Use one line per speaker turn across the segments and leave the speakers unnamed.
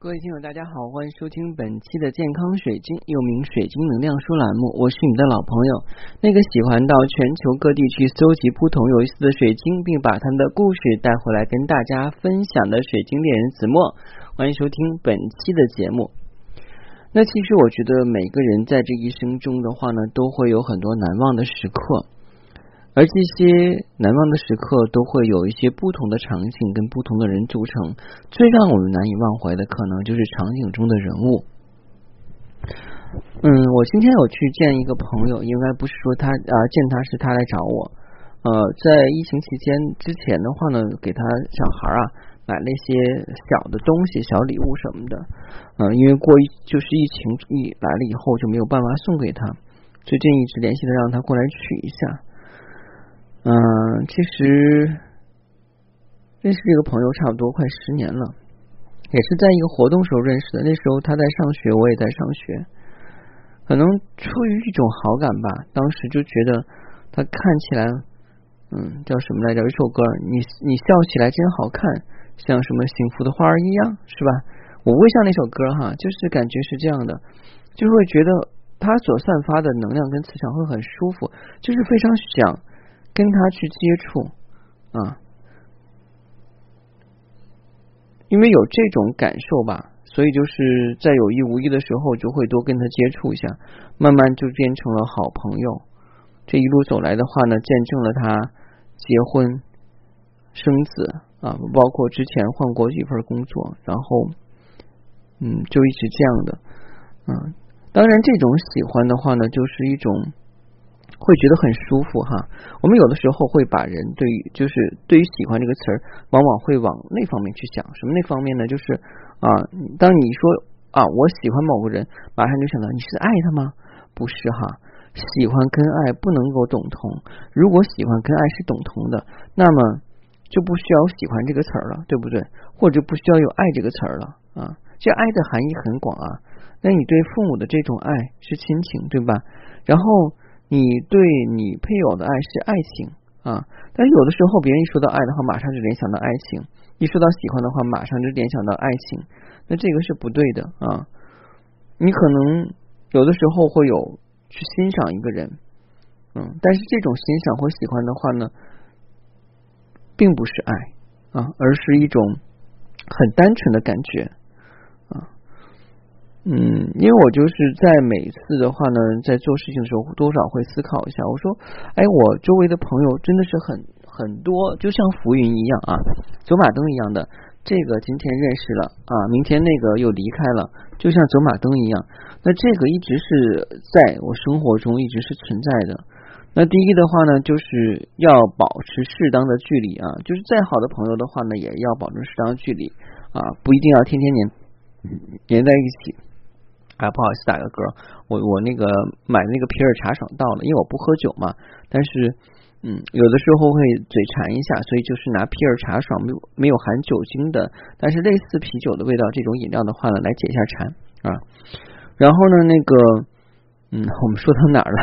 各位听友，大家好，欢迎收听本期的健康水晶，又名水晶能量书栏目。我是你的老朋友，那个喜欢到全球各地去搜集不同有意思的水晶，并把他们的故事带回来跟大家分享的水晶猎人子墨。欢迎收听本期的节目。那其实我觉得每个人在这一生中的话呢，都会有很多难忘的时刻。而这些难忘的时刻都会有一些不同的场景跟不同的人组成，最让我们难以忘怀的可能就是场景中的人物。嗯，我今天有去见一个朋友，应该不是说他啊见他是他来找我。呃，在疫情期间之前的话呢，给他小孩啊买了一些小的东西、小礼物什么的。嗯，因为过就是疫情一来了以后就没有办法送给他，最近一直联系的让他过来取一下。嗯，其实认识这个朋友差不多快十年了，也是在一个活动时候认识的。那时候他在上学，我也在上学，可能出于一种好感吧，当时就觉得他看起来，嗯，叫什么来着？一首歌，你你笑起来真好看，像什么幸福的花儿一样，是吧？我不会像那首歌哈，就是感觉是这样的，就会觉得他所散发的能量跟磁场会很舒服，就是非常想。跟他去接触啊，因为有这种感受吧，所以就是在有意无意的时候，就会多跟他接触一下，慢慢就变成了好朋友。这一路走来的话呢，见证了他结婚、生子啊，包括之前换过几份工作，然后嗯，就一直这样的。嗯，当然，这种喜欢的话呢，就是一种。会觉得很舒服哈。我们有的时候会把人对于就是对于喜欢这个词儿，往往会往那方面去想。什么那方面呢？就是啊，当你说啊我喜欢某个人，马上就想到你是爱他吗？不是哈。喜欢跟爱不能够等同。如果喜欢跟爱是等同的，那么就不需要喜欢这个词儿了，对不对？或者不需要有爱这个词儿了啊。这爱的含义很广啊。那你对父母的这种爱是亲情，对吧？然后。你对你配偶的爱是爱情啊，但有的时候别人一说到爱的话，马上就联想到爱情；一说到喜欢的话，马上就联想到爱情。那这个是不对的啊！你可能有的时候会有去欣赏一个人，嗯，但是这种欣赏或喜欢的话呢，并不是爱啊，而是一种很单纯的感觉。嗯，因为我就是在每次的话呢，在做事情的时候，多少会思考一下。我说，哎，我周围的朋友真的是很很多，就像浮云一样啊，走马灯一样的。这个今天认识了啊，明天那个又离开了，就像走马灯一样。那这个一直是在我生活中一直是存在的。那第一的话呢，就是要保持适当的距离啊，就是再好的朋友的话呢，也要保证适当距离啊，不一定要天天黏黏在一起。啊，不好意思，打个嗝。我我那个买那个皮尔茶爽到了，因为我不喝酒嘛。但是，嗯，有的时候会嘴馋一下，所以就是拿皮尔茶爽没有没有含酒精的，但是类似啤酒的味道这种饮料的话呢，来解一下馋啊。然后呢，那个，嗯，我们说到哪儿了？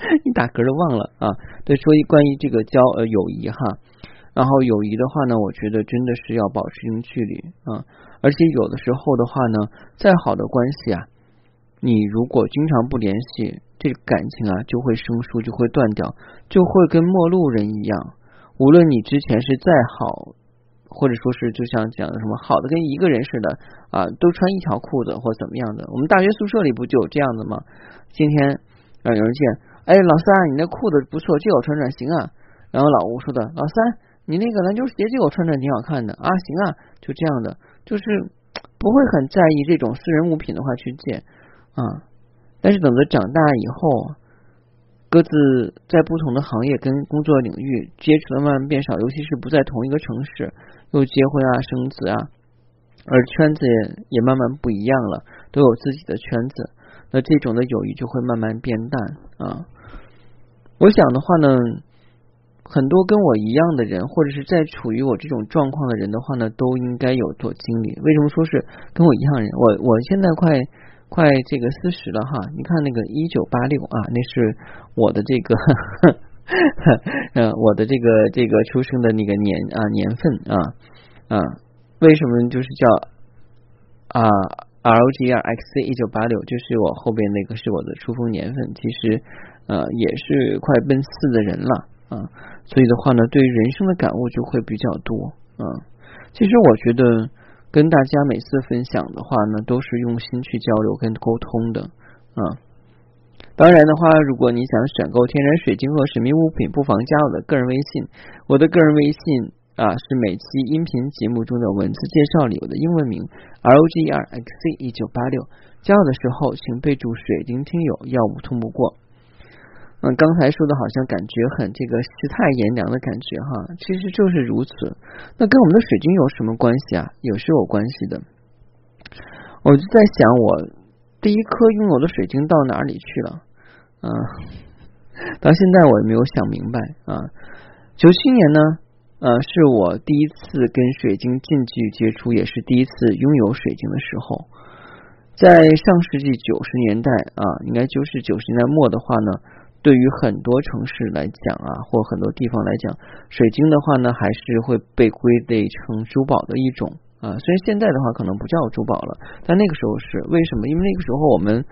一打嗝就忘了啊。对，说一关于这个交呃友谊哈。然后友谊的话呢，我觉得真的是要保持一定距离啊。而且有的时候的话呢，再好的关系啊，你如果经常不联系，这感情啊就会生疏，就会断掉，就会跟陌路人一样。无论你之前是再好，或者说是就像讲的什么好的跟一个人似的啊，都穿一条裤子或怎么样的。我们大学宿舍里不就有这样的吗？今天啊有人见，哎，老三，你那裤子不错，借我穿穿行啊。然后老吴说的，老三，你那个篮球鞋借我穿穿挺好看的啊，行啊，就这样的。就是不会很在意这种私人物品的话去借啊，但是等到长大以后，各自在不同的行业跟工作领域接触的慢慢变少，尤其是不在同一个城市，又结婚啊、生子啊，而圈子也也慢慢不一样了，都有自己的圈子，那这种的友谊就会慢慢变淡啊。我想的话呢。很多跟我一样的人，或者是在处于我这种状况的人的话呢，都应该有所经历。为什么说是跟我一样人？我我现在快快这个四十了哈，你看那个一九八六啊，那是我的这个，嗯，我的这个这个出生的那个年啊年份啊啊，为什么就是叫啊 r g r x 一九八六，就是我后边那个是我的出生年份，其实呃也是快奔四的人了啊，所以的话呢，对于人生的感悟就会比较多啊。其实我觉得跟大家每次分享的话呢，都是用心去交流跟沟通的啊。当然的话，如果你想选购天然水晶和神秘物品，不妨加我的个人微信，我的个人微信。啊，是每期音频节目中的文字介绍里我的英文名 rogrxc 一九八六。加我的时候，请备注“水晶听友”，要不通不过。嗯，刚才说的好像感觉很这个世态炎凉的感觉哈，其实就是如此。那跟我们的水晶有什么关系啊？有是有关系的。我就在想，我第一颗拥有的水晶到哪里去了？嗯，到现在我也没有想明白啊。九七年呢？呃，是我第一次跟水晶近距离接触，也是第一次拥有水晶的时候。在上世纪九十年代啊，应该就是九十年代末的话呢，对于很多城市来讲啊，或很多地方来讲，水晶的话呢，还是会被归类成珠宝的一种啊。虽然现在的话可能不叫珠宝了，但那个时候是为什么？因为那个时候我们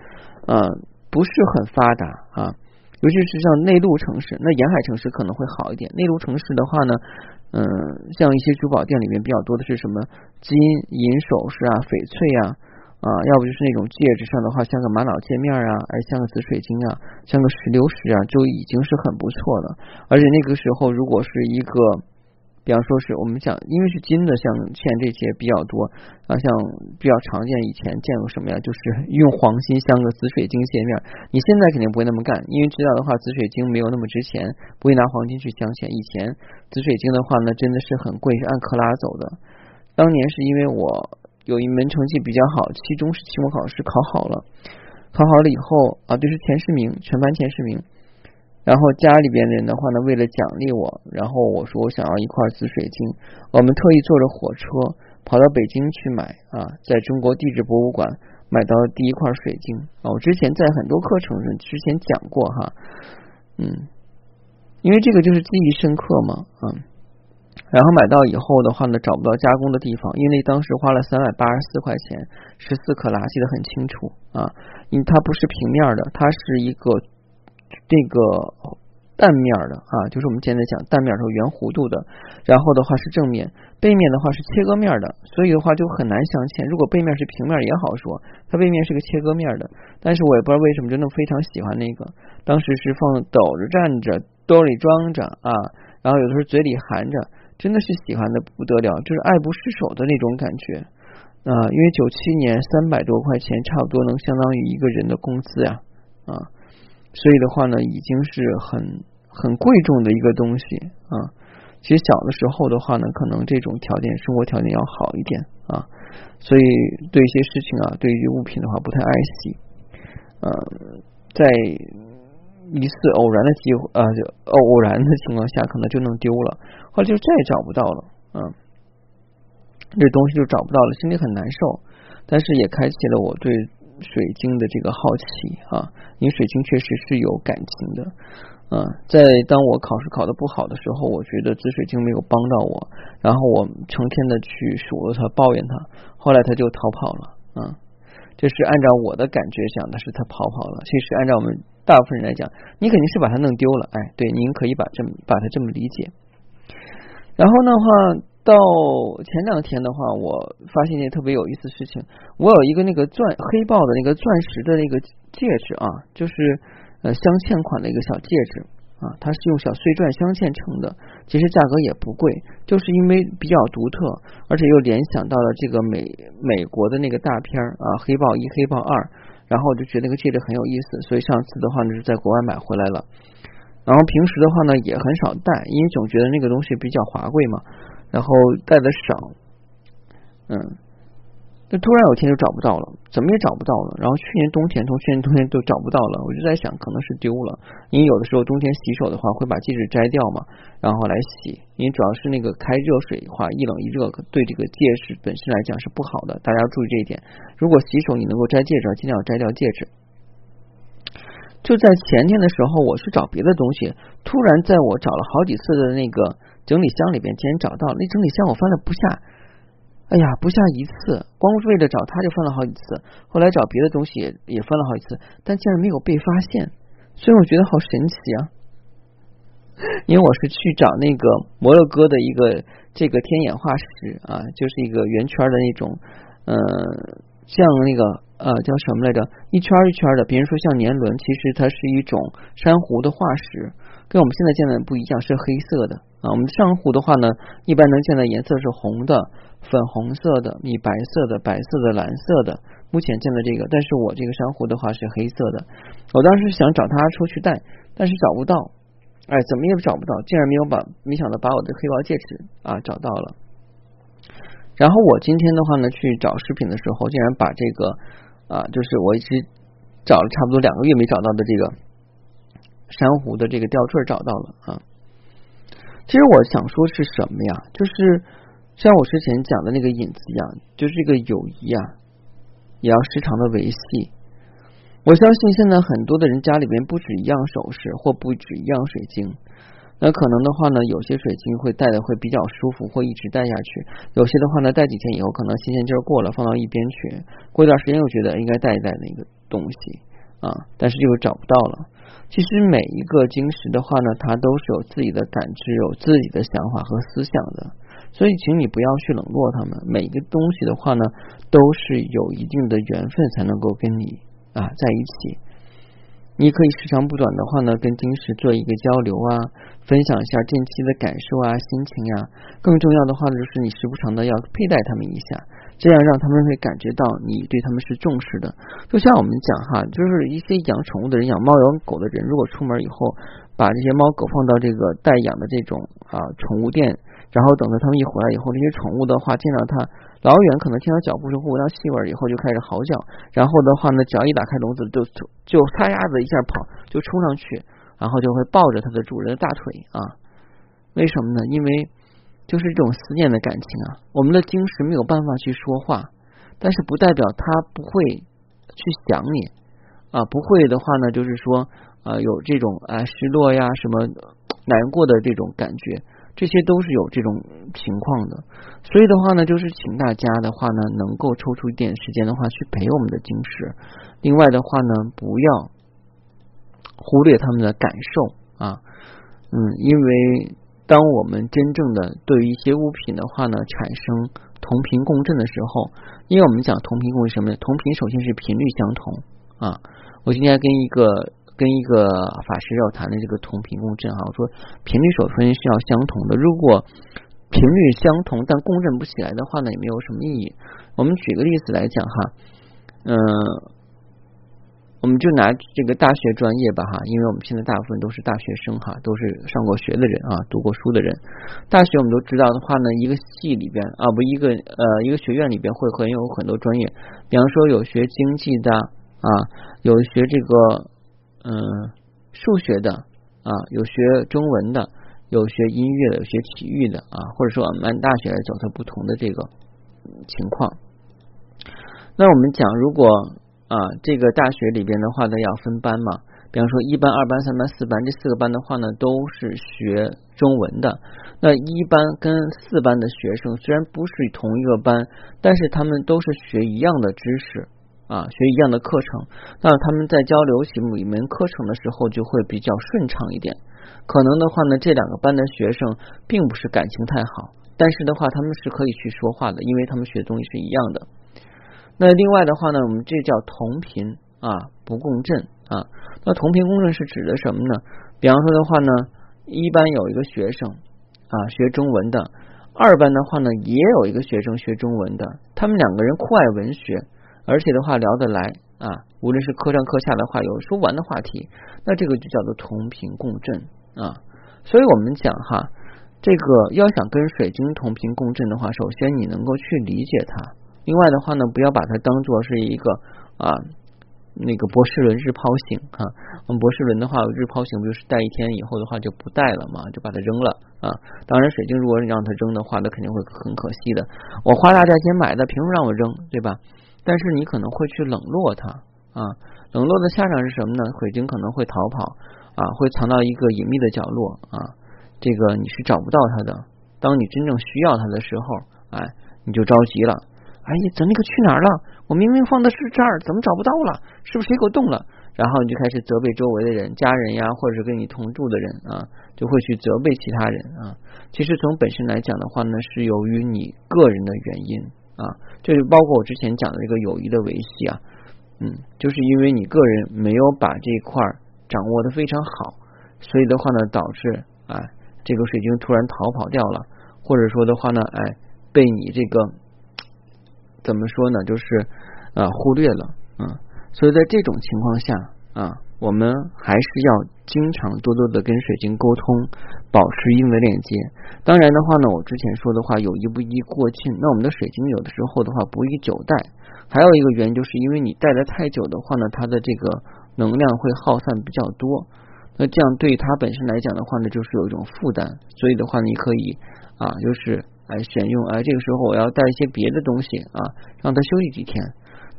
呃不是很发达啊，尤其是像内陆城市，那沿海城市可能会好一点。内陆城市的话呢。嗯，像一些珠宝店里面比较多的是什么金银首饰啊、翡翠啊啊，要不就是那种戒指上的话像个玛瑙戒面啊，而像个紫水晶啊，像个石榴石啊，就已经是很不错了。而且那个时候如果是一个。比方说是我们讲，因为是金的，镶嵌这些比较多啊，像比较常见，以前见过什么呀？就是 用黄金镶个紫水晶界面。你现在肯定不会那么干，因为知道的话，紫水晶没有那么值钱，不会拿黄金去镶嵌。以前紫水晶的话呢，真的是很贵，是按克拉走的。当年是因为我有一门成绩比较好，期中是期末考试考好了，考好了以后啊，就是前十名，全班前十名。然后家里边人的话呢，为了奖励我，然后我说我想要一块紫水晶，我们特意坐着火车跑到北京去买啊，在中国地质博物馆买到第一块水晶啊。我之前在很多课程上之前讲过哈，嗯，因为这个就是记忆深刻嘛，嗯。然后买到以后的话呢，找不到加工的地方，因为当时花了三百八十四块钱，十四克拉，记得很清楚啊，因为它不是平面的，它是一个。这个蛋面的啊，就是我们现在讲蛋面是圆弧度的，然后的话是正面，背面的话是切割面的，所以的话就很难镶嵌。如果背面是平面也好说，它背面是个切割面的，但是我也不知道为什么真的非常喜欢那个。当时是放抖着站着，兜里装着啊，然后有的时候嘴里含着，真的是喜欢的不得了，就是爱不释手的那种感觉啊。因为九七年三百多块钱，差不多能相当于一个人的工资呀啊。所以的话呢，已经是很很贵重的一个东西啊。其实小的时候的话呢，可能这种条件生活条件要好一点啊，所以对一些事情啊，对于物品的话不太爱惜。呃，在一次偶然的机会啊，就偶然的情况下，可能就弄丢了，后来就再也找不到了。嗯，这东西就找不到了，心里很难受，但是也开启了我对。水晶的这个好奇啊，因为水晶确实是有感情的啊。在当我考试考的不好的时候，我觉得紫水晶没有帮到我，然后我成天的去数落它、抱怨它，后来它就逃跑了啊。这是按照我的感觉想的是它逃跑了，其实按照我们大部分人来讲，你肯定是把它弄丢了。哎，对，您可以把这么把它这么理解。然后的话。到前两天的话，我发现一件特别有意思的事情。我有一个那个钻黑豹的那个钻石的那个戒指啊，就是呃镶嵌款的一个小戒指啊，它是用小碎钻镶嵌成的，其实价格也不贵，就是因为比较独特，而且又联想到了这个美美国的那个大片啊，黑豹一、黑豹二，然后我就觉得那个戒指很有意思，所以上次的话呢是在国外买回来了。然后平时的话呢也很少戴，因为总觉得那个东西比较华贵嘛。然后戴的少，嗯，那突然有天就找不到了，怎么也找不到了。然后去年冬天，从去年冬天都找不到了，我就在想，可能是丢了。因为有的时候冬天洗手的话，会把戒指摘掉嘛，然后来洗。因为主要是那个开热水的话，一冷一热，对这个戒指本身来讲是不好的，大家要注意这一点。如果洗手你能够摘戒指，尽量摘掉戒指。就在前天的时候，我去找别的东西，突然在我找了好几次的那个。整理箱里边竟然找到，那整理箱我翻了不下，哎呀，不下一次，光为了找他就翻了好几次，后来找别的东西也也翻了好几次，但竟然没有被发现，所以我觉得好神奇啊！因为我是去找那个摩洛哥的一个这个天眼化石啊，就是一个圆圈的那种，呃，像那个呃叫什么来着，一圈一圈的，别人说像年轮，其实它是一种珊瑚的化石，跟我们现在见的不一样，是黑色的啊。我们珊瑚的话呢，一般能见的颜色是红的。粉红色的、米白色的、白色的、蓝色的，目前见的这个，但是我这个珊瑚的话是黑色的。我当时想找他出去戴，但是找不到，哎，怎么也找不到，竟然没有把，没想到把我的黑宝戒指啊找到了。然后我今天的话呢，去找饰品的时候，竟然把这个啊，就是我一直找了差不多两个月没找到的这个珊瑚的这个吊坠找到了啊。其实我想说是什么呀？就是。像我之前讲的那个影子一样，就是这个友谊啊，也要时常的维系。我相信现在很多的人家里边不止一样首饰，或不止一样水晶。那可能的话呢，有些水晶会戴的会比较舒服，会一直戴下去；有些的话呢，戴几天以后可能新鲜劲儿过了，放到一边去。过一段时间又觉得应该戴一戴那个东西啊，但是又找不到了。其实每一个晶石的话呢，它都是有自己的感知，有自己的想法和思想的。所以，请你不要去冷落他们。每一个东西的话呢，都是有一定的缘分才能够跟你啊在一起。你可以时长不短的话呢，跟晶石做一个交流啊，分享一下近期的感受啊、心情呀。更重要的话呢，就是你时不常的要佩戴他们一下，这样让他们会感觉到你对他们是重视的。就像我们讲哈，就是一些养宠物的人、养猫养狗的人，如果出门以后把这些猫狗放到这个待养的这种啊宠物店。然后等到他们一回来以后，这些宠物的话见到它老远可能听到脚步声或闻到气味以后就开始嚎叫，然后的话呢，脚一打开笼子就就撒丫子一下跑就冲上去，然后就会抱着它的主人的大腿啊。为什么呢？因为就是这种思念的感情啊。我们的晶石没有办法去说话，但是不代表它不会去想你啊。不会的话呢，就是说啊有这种啊失落呀什么难过的这种感觉。这些都是有这种情况的，所以的话呢，就是请大家的话呢，能够抽出一点时间的话去陪我们的晶石。另外的话呢，不要忽略他们的感受啊，嗯，因为当我们真正的对于一些物品的话呢，产生同频共振的时候，因为我们讲同频共振什么呢？同频首先是频率相同啊。我今天跟一个。跟一个法师要谈的这个同频共振哈，我说频率首先是要相同的，如果频率相同但共振不起来的话呢，也没有什么意义。我们举个例子来讲哈，嗯，我们就拿这个大学专业吧哈，因为我们现在大部分都是大学生哈，都是上过学的人啊，读过书的人。大学我们都知道的话呢，一个系里边啊，不一个呃一个学院里边会很有很多专业，比方说有学经济的啊，有学这个。嗯，数学的啊，有学中文的，有学音乐的，有学体育的啊，或者说我们按大学来走它不同的这个情况。那我们讲，如果啊这个大学里边的话呢，要分班嘛，比方说一班、二班、三班、四班这四个班的话呢，都是学中文的。那一班跟四班的学生虽然不是同一个班，但是他们都是学一样的知识。啊，学一样的课程，那他们在交流起某一门课程的时候就会比较顺畅一点。可能的话呢，这两个班的学生并不是感情太好，但是的话他们是可以去说话的，因为他们学的东西是一样的。那另外的话呢，我们这叫同频啊，不共振啊。那同频共振是指的什么呢？比方说的话呢，一班有一个学生啊学中文的，二班的话呢也有一个学生学中文的，他们两个人酷爱文学。而且的话聊得来啊，无论是课上课下的话有说不完的话题，那这个就叫做同频共振啊。所以我们讲哈，这个要想跟水晶同频共振的话，首先你能够去理解它。另外的话呢，不要把它当做是一个啊那个博士伦日抛型啊。我们博士伦的话，日抛型不就是戴一天以后的话就不戴了嘛，就把它扔了啊。当然，水晶如果让它扔的话，那肯定会很可惜的。我花大价钱买的，凭什么让我扔？对吧？但是你可能会去冷落它啊，冷落的下场是什么呢？水晶可能会逃跑啊，会藏到一个隐秘的角落啊，这个你是找不到它的。当你真正需要它的时候，哎，你就着急了。哎呀，咱那个去哪儿了？我明明放的是这儿，怎么找不到了？是不是谁给我动了？然后你就开始责备周围的人、家人呀，或者是跟你同住的人啊，就会去责备其他人啊。其实从本身来讲的话呢，是由于你个人的原因啊，就是包括我之前讲的这个友谊的维系啊，嗯，就是因为你个人没有把这一块掌握的非常好，所以的话呢，导致哎这个水晶突然逃跑掉了，或者说的话呢，哎被你这个。怎么说呢？就是啊，忽略了啊，所以在这种情况下啊，我们还是要经常多多的跟水晶沟通，保持一定的链接。当然的话呢，我之前说的话有一不一过尽，那我们的水晶有的时候的话不宜久戴。还有一个原因就是因为你戴的太久的话呢，它的这个能量会耗散比较多，那这样对它本身来讲的话呢，就是有一种负担。所以的话，你可以啊，就是。来选用，哎，这个时候我要带一些别的东西啊，让他休息几天。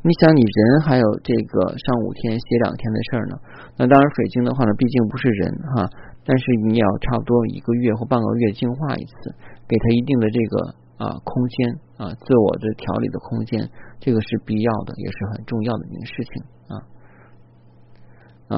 你想，你人还有这个上五天歇两天的事儿呢。那当然，水晶的话呢，毕竟不是人哈，但是你也要差不多一个月或半个月净化一次，给他一定的这个啊空间啊，自我的调理的空间，这个是必要的，也是很重要的一件事情啊啊。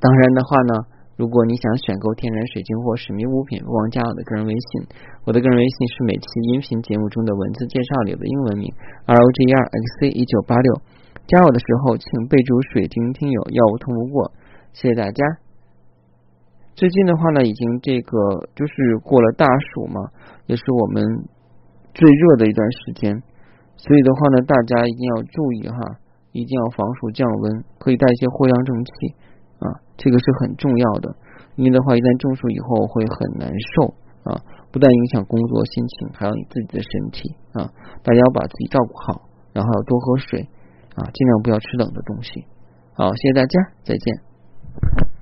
当然的话呢。如果你想选购天然水晶或神秘物品，不妨加我的个人微信。我的个人微信是每期音频节目中的文字介绍里的英文名 R O G E R X C 一九八六。加我的时候，请备注“水晶听友”，要我通不过。谢谢大家。最近的话呢，已经这个就是过了大暑嘛，也是我们最热的一段时间，所以的话呢，大家一定要注意哈，一定要防暑降温，可以带一些藿香正气。这个是很重要的。因为的话，一旦中暑以后会很难受啊，不但影响工作心情，还有你自己的身体啊。大家要把自己照顾好，然后要多喝水啊，尽量不要吃冷的东西。好，谢谢大家，再见。